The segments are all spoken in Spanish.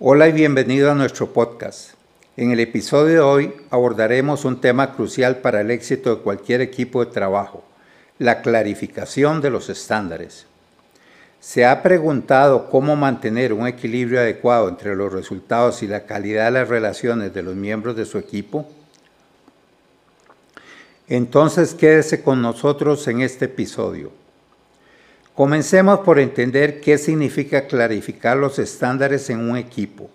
Hola y bienvenido a nuestro podcast. En el episodio de hoy abordaremos un tema crucial para el éxito de cualquier equipo de trabajo, la clarificación de los estándares. ¿Se ha preguntado cómo mantener un equilibrio adecuado entre los resultados y la calidad de las relaciones de los miembros de su equipo? Entonces quédese con nosotros en este episodio. Comencemos por entender qué significa clarificar los estándares en un equipo.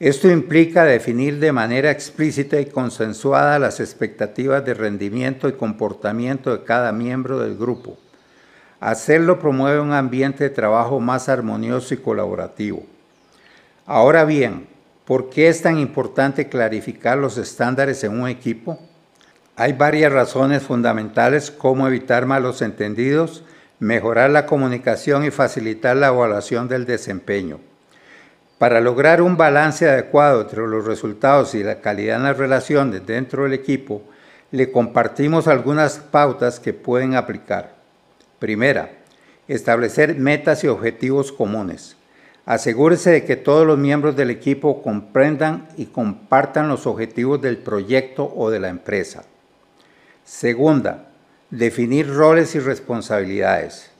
Esto implica definir de manera explícita y consensuada las expectativas de rendimiento y comportamiento de cada miembro del grupo. Hacerlo promueve un ambiente de trabajo más armonioso y colaborativo. Ahora bien, ¿por qué es tan importante clarificar los estándares en un equipo? Hay varias razones fundamentales como evitar malos entendidos, mejorar la comunicación y facilitar la evaluación del desempeño. Para lograr un balance adecuado entre los resultados y la calidad en las relaciones dentro del equipo, le compartimos algunas pautas que pueden aplicar. Primera, establecer metas y objetivos comunes. Asegúrese de que todos los miembros del equipo comprendan y compartan los objetivos del proyecto o de la empresa. Segunda, Definir roles y responsabilidades.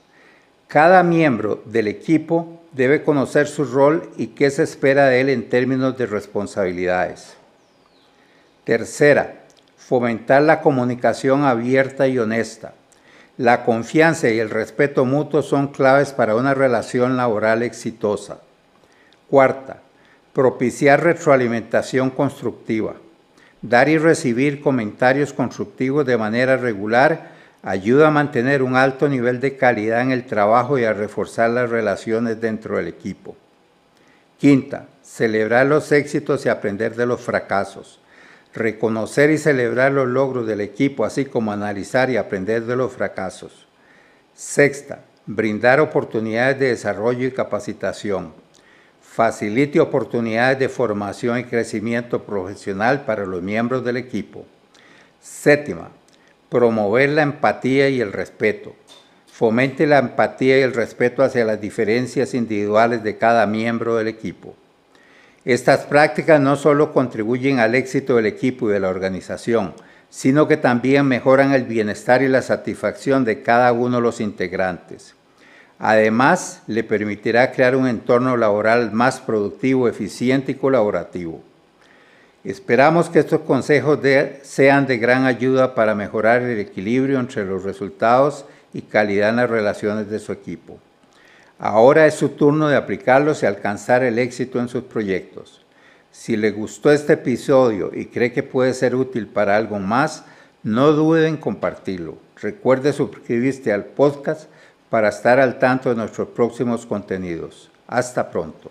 Cada miembro del equipo debe conocer su rol y qué se espera de él en términos de responsabilidades. Tercera, fomentar la comunicación abierta y honesta. La confianza y el respeto mutuo son claves para una relación laboral exitosa. Cuarta, propiciar retroalimentación constructiva. Dar y recibir comentarios constructivos de manera regular ayuda a mantener un alto nivel de calidad en el trabajo y a reforzar las relaciones dentro del equipo. Quinta, celebrar los éxitos y aprender de los fracasos. Reconocer y celebrar los logros del equipo, así como analizar y aprender de los fracasos. Sexta, brindar oportunidades de desarrollo y capacitación. Facilite oportunidades de formación y crecimiento profesional para los miembros del equipo. Séptima, promover la empatía y el respeto. Fomente la empatía y el respeto hacia las diferencias individuales de cada miembro del equipo. Estas prácticas no solo contribuyen al éxito del equipo y de la organización, sino que también mejoran el bienestar y la satisfacción de cada uno de los integrantes. Además, le permitirá crear un entorno laboral más productivo, eficiente y colaborativo. Esperamos que estos consejos sean de gran ayuda para mejorar el equilibrio entre los resultados y calidad en las relaciones de su equipo. Ahora es su turno de aplicarlos y alcanzar el éxito en sus proyectos. Si le gustó este episodio y cree que puede ser útil para algo más, no dude en compartirlo. Recuerde suscribirse al podcast para estar al tanto de nuestros próximos contenidos. Hasta pronto.